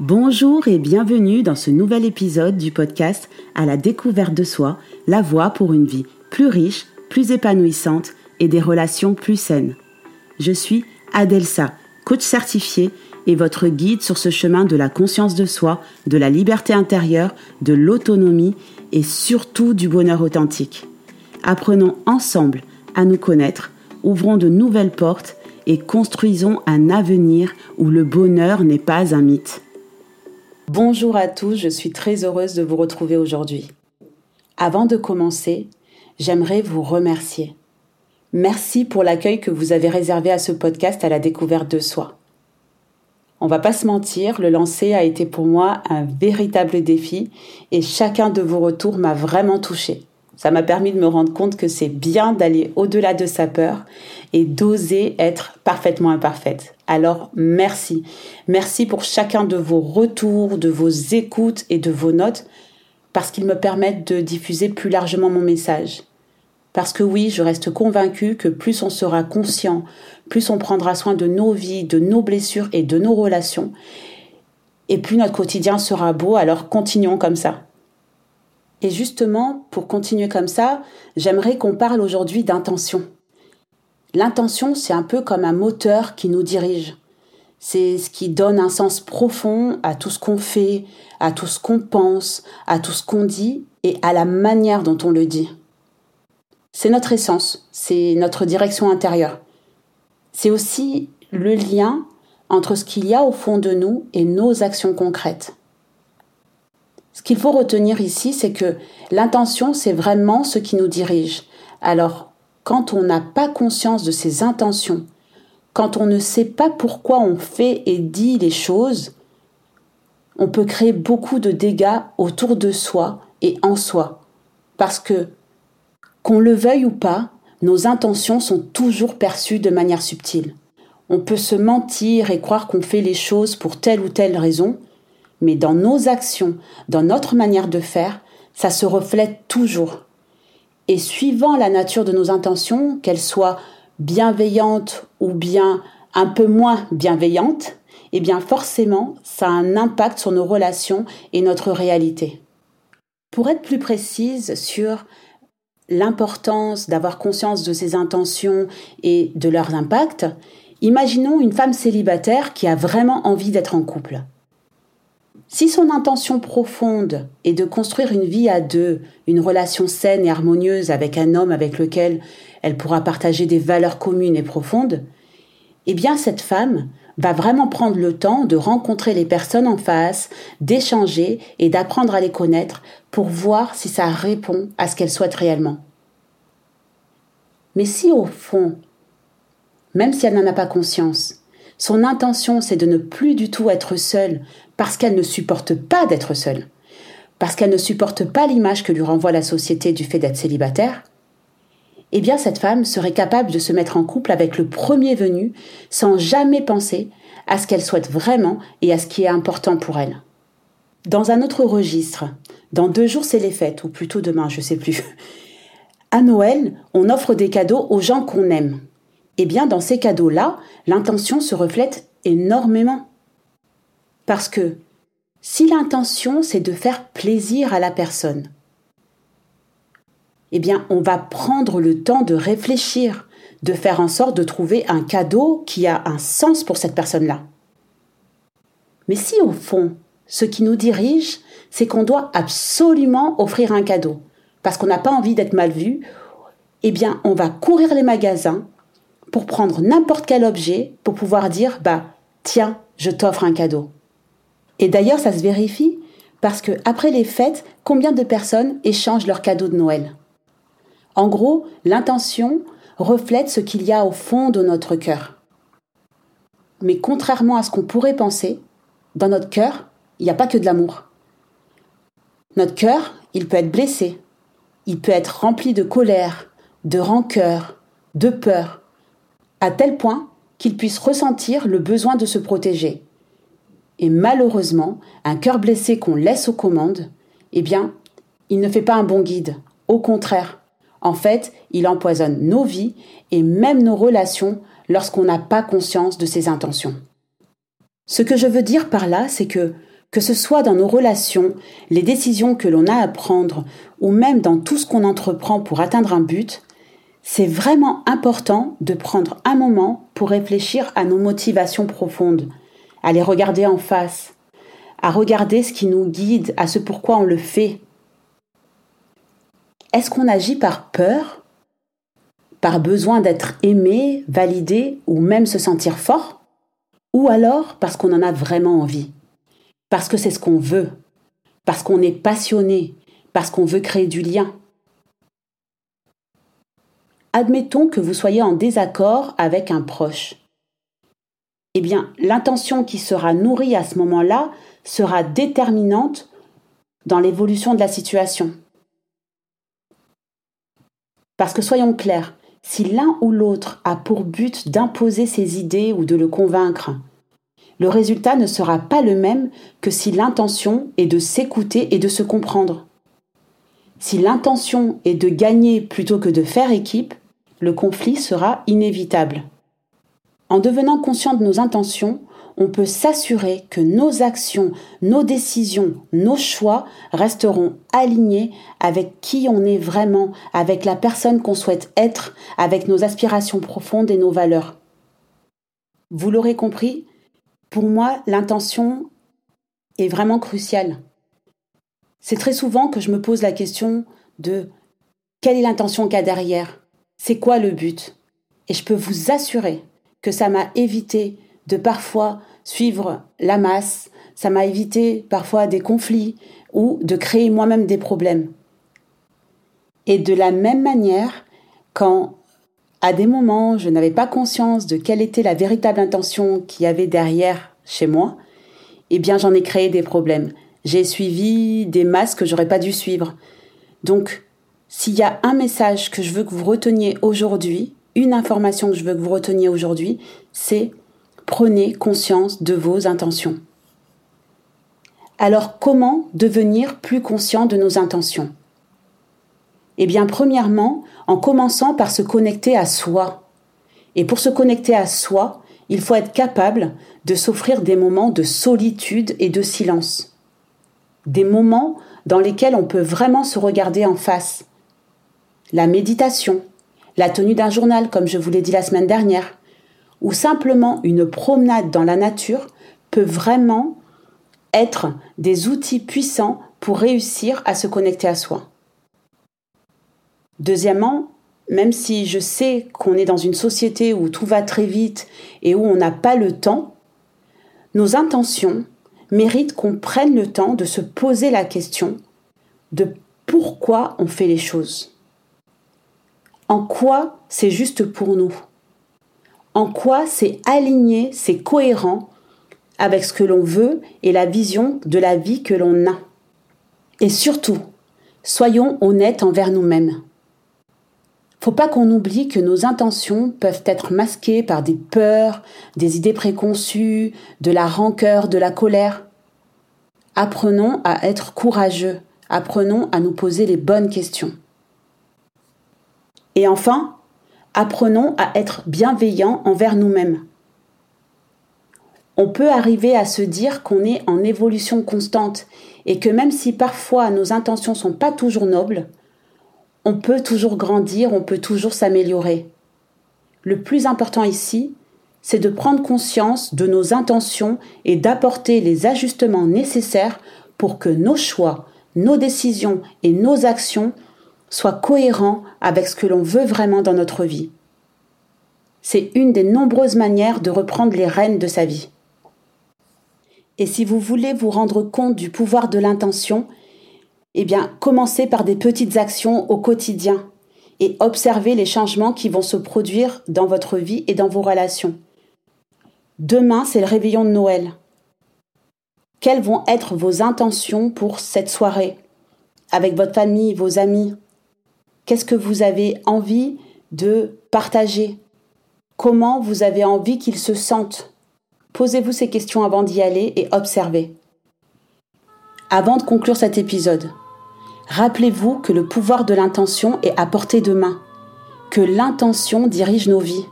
Bonjour et bienvenue dans ce nouvel épisode du podcast À la découverte de soi, la voie pour une vie plus riche, plus épanouissante et des relations plus saines. Je suis Adelsa, coach certifié et votre guide sur ce chemin de la conscience de soi, de la liberté intérieure, de l'autonomie et surtout du bonheur authentique. Apprenons ensemble à nous connaître, ouvrons de nouvelles portes et construisons un avenir où le bonheur n'est pas un mythe. Bonjour à tous, je suis très heureuse de vous retrouver aujourd'hui. Avant de commencer, j'aimerais vous remercier. Merci pour l'accueil que vous avez réservé à ce podcast à la découverte de soi. On va pas se mentir, le lancer a été pour moi un véritable défi et chacun de vos retours m'a vraiment touché. Ça m'a permis de me rendre compte que c'est bien d'aller au-delà de sa peur et d'oser être parfaitement imparfaite. Alors merci. Merci pour chacun de vos retours, de vos écoutes et de vos notes parce qu'ils me permettent de diffuser plus largement mon message. Parce que oui, je reste convaincue que plus on sera conscient, plus on prendra soin de nos vies, de nos blessures et de nos relations, et plus notre quotidien sera beau, alors continuons comme ça. Et justement, pour continuer comme ça, j'aimerais qu'on parle aujourd'hui d'intention. L'intention, c'est un peu comme un moteur qui nous dirige. C'est ce qui donne un sens profond à tout ce qu'on fait, à tout ce qu'on pense, à tout ce qu'on dit et à la manière dont on le dit. C'est notre essence, c'est notre direction intérieure. C'est aussi le lien entre ce qu'il y a au fond de nous et nos actions concrètes. Ce qu'il faut retenir ici, c'est que l'intention, c'est vraiment ce qui nous dirige. Alors, quand on n'a pas conscience de ses intentions, quand on ne sait pas pourquoi on fait et dit les choses, on peut créer beaucoup de dégâts autour de soi et en soi. Parce que, qu'on le veuille ou pas, nos intentions sont toujours perçues de manière subtile. On peut se mentir et croire qu'on fait les choses pour telle ou telle raison, mais dans nos actions, dans notre manière de faire, ça se reflète toujours. Et suivant la nature de nos intentions, qu'elles soient bienveillantes ou bien un peu moins bienveillantes, eh bien forcément, ça a un impact sur nos relations et notre réalité. Pour être plus précise sur l'importance d'avoir conscience de ses intentions et de leurs impacts, imaginons une femme célibataire qui a vraiment envie d'être en couple. Si son intention profonde est de construire une vie à deux, une relation saine et harmonieuse avec un homme avec lequel elle pourra partager des valeurs communes et profondes, eh bien cette femme va vraiment prendre le temps de rencontrer les personnes en face, d'échanger et d'apprendre à les connaître pour voir si ça répond à ce qu'elle souhaite réellement. Mais si au fond, même si elle n'en a pas conscience, son intention, c'est de ne plus du tout être seule parce qu'elle ne supporte pas d'être seule, parce qu'elle ne supporte pas l'image que lui renvoie la société du fait d'être célibataire. Eh bien, cette femme serait capable de se mettre en couple avec le premier venu sans jamais penser à ce qu'elle souhaite vraiment et à ce qui est important pour elle. Dans un autre registre, dans deux jours c'est les fêtes, ou plutôt demain, je sais plus. À Noël, on offre des cadeaux aux gens qu'on aime. Eh bien, dans ces cadeaux-là, l'intention se reflète énormément. Parce que si l'intention, c'est de faire plaisir à la personne, eh bien, on va prendre le temps de réfléchir, de faire en sorte de trouver un cadeau qui a un sens pour cette personne-là. Mais si au fond, ce qui nous dirige, c'est qu'on doit absolument offrir un cadeau, parce qu'on n'a pas envie d'être mal vu, eh bien, on va courir les magasins, pour prendre n'importe quel objet pour pouvoir dire bah tiens, je t'offre un cadeau. Et d'ailleurs, ça se vérifie parce que après les fêtes, combien de personnes échangent leurs cadeaux de Noël? En gros, l'intention reflète ce qu'il y a au fond de notre cœur. Mais contrairement à ce qu'on pourrait penser, dans notre cœur, il n'y a pas que de l'amour. Notre cœur, il peut être blessé, il peut être rempli de colère, de rancœur, de peur, à tel point qu'il puisse ressentir le besoin de se protéger. Et malheureusement, un cœur blessé qu'on laisse aux commandes, eh bien, il ne fait pas un bon guide. Au contraire, en fait, il empoisonne nos vies et même nos relations lorsqu'on n'a pas conscience de ses intentions. Ce que je veux dire par là, c'est que que ce soit dans nos relations, les décisions que l'on a à prendre, ou même dans tout ce qu'on entreprend pour atteindre un but, c'est vraiment important de prendre un moment pour réfléchir à nos motivations profondes, à les regarder en face, à regarder ce qui nous guide, à ce pourquoi on le fait. Est-ce qu'on agit par peur, par besoin d'être aimé, validé ou même se sentir fort? Ou alors parce qu'on en a vraiment envie parce que c'est ce qu'on veut, parce qu'on est passionné, parce qu'on veut créer du lien? Admettons que vous soyez en désaccord avec un proche. Eh bien, l'intention qui sera nourrie à ce moment-là sera déterminante dans l'évolution de la situation. Parce que soyons clairs, si l'un ou l'autre a pour but d'imposer ses idées ou de le convaincre, le résultat ne sera pas le même que si l'intention est de s'écouter et de se comprendre. Si l'intention est de gagner plutôt que de faire équipe, le conflit sera inévitable. En devenant conscient de nos intentions, on peut s'assurer que nos actions, nos décisions, nos choix resteront alignés avec qui on est vraiment, avec la personne qu'on souhaite être, avec nos aspirations profondes et nos valeurs. Vous l'aurez compris, pour moi, l'intention est vraiment cruciale. C'est très souvent que je me pose la question de quelle est l'intention qu'il y a derrière C'est quoi le but? Et je peux vous assurer que ça m'a évité de parfois suivre la masse, ça m'a évité parfois des conflits ou de créer moi-même des problèmes. Et de la même manière, quand à des moments, je n'avais pas conscience de quelle était la véritable intention qu'il y avait derrière chez moi. Eh bien, j'en ai créé des problèmes. J'ai suivi des masses que j'aurais pas dû suivre. Donc, s'il y a un message que je veux que vous reteniez aujourd'hui, une information que je veux que vous reteniez aujourd'hui, c'est prenez conscience de vos intentions. Alors, comment devenir plus conscient de nos intentions? Eh bien, premièrement, en commençant par se connecter à soi. Et pour se connecter à soi, il faut être capable de s'offrir des moments de solitude et de silence. Des moments dans lesquels on peut vraiment se regarder en face. La méditation, la tenue d'un journal, comme je vous l'ai dit la semaine dernière, ou simplement une promenade dans la nature peut vraiment être des outils puissants pour réussir à se connecter à soi. Deuxièmement, même si je sais qu'on est dans une société où tout va très vite et où on n'a pas le temps, nos intentions méritent qu'on prenne le temps de se poser la question de pourquoi on fait les choses. En quoi c'est juste pour nous? En quoi c'est aligné, c'est cohérent avec ce que l'on veut et la vision de la vie que l'on a? Et surtout, soyons honnêtes envers nous-mêmes. Faut pas qu'on oublie que nos intentions peuvent être masquées par des peurs, des idées préconçues, de la rancœur, de la colère. Apprenons à être courageux, apprenons à nous poser les bonnes questions. Et enfin, apprenons à être bienveillants envers nous-mêmes. On peut arriver à se dire qu'on est en évolution constante et que même si parfois nos intentions sont pas toujours nobles, on peut toujours grandir, on peut toujours s'améliorer. Le plus important ici, c'est de prendre conscience de nos intentions et d'apporter les ajustements nécessaires pour que nos choix, nos décisions et nos actions soient cohérents avec ce que l'on veut vraiment dans notre vie. C'est une des nombreuses manières de reprendre les rênes de sa vie. Et si vous voulez vous rendre compte du pouvoir de l'intention, eh bien, commencez par des petites actions au quotidien et observez les changements qui vont se produire dans votre vie et dans vos relations. Demain, c'est le réveillon de Noël. Quelles vont être vos intentions pour cette soirée avec votre famille, vos amis? Qu'est-ce que vous avez envie de partager? Comment vous avez envie qu'ils se sentent? Posez-vous ces questions avant d'y aller et observez. Avant de conclure cet épisode, Rappelez-vous que le pouvoir de l'intention est à portée de main, que l'intention dirige nos vies.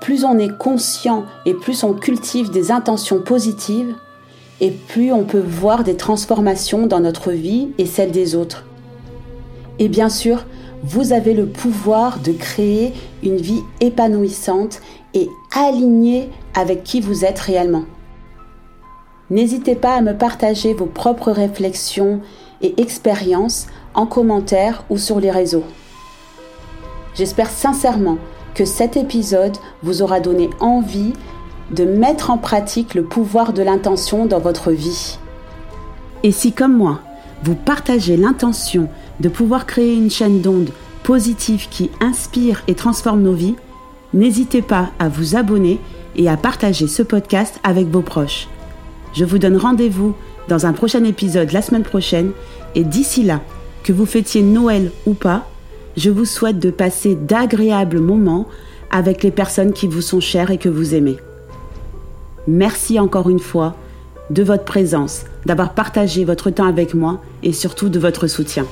plus on est conscient et plus on cultive des intentions positives, et plus on peut voir des transformations dans notre vie et celle des autres. Et bien sûr, vous avez le pouvoir de créer une vie épanouissante et alignée avec qui vous êtes réellement. N'hésitez pas à me partager vos propres réflexions et expériences en commentaire ou sur les réseaux. J'espère sincèrement que cet épisode vous aura donné envie de mettre en pratique le pouvoir de l'intention dans votre vie. Et si comme moi, vous partagez l'intention de pouvoir créer une chaîne d'ondes positive qui inspire et transforme nos vies, n'hésitez pas à vous abonner et à partager ce podcast avec vos proches. Je vous donne rendez-vous dans un prochain épisode la semaine prochaine et d'ici là, que vous fêtiez Noël ou pas, je vous souhaite de passer d'agréables moments avec les personnes qui vous sont chères et que vous aimez. Merci encore une fois de votre présence, d'avoir partagé votre temps avec moi et surtout de votre soutien.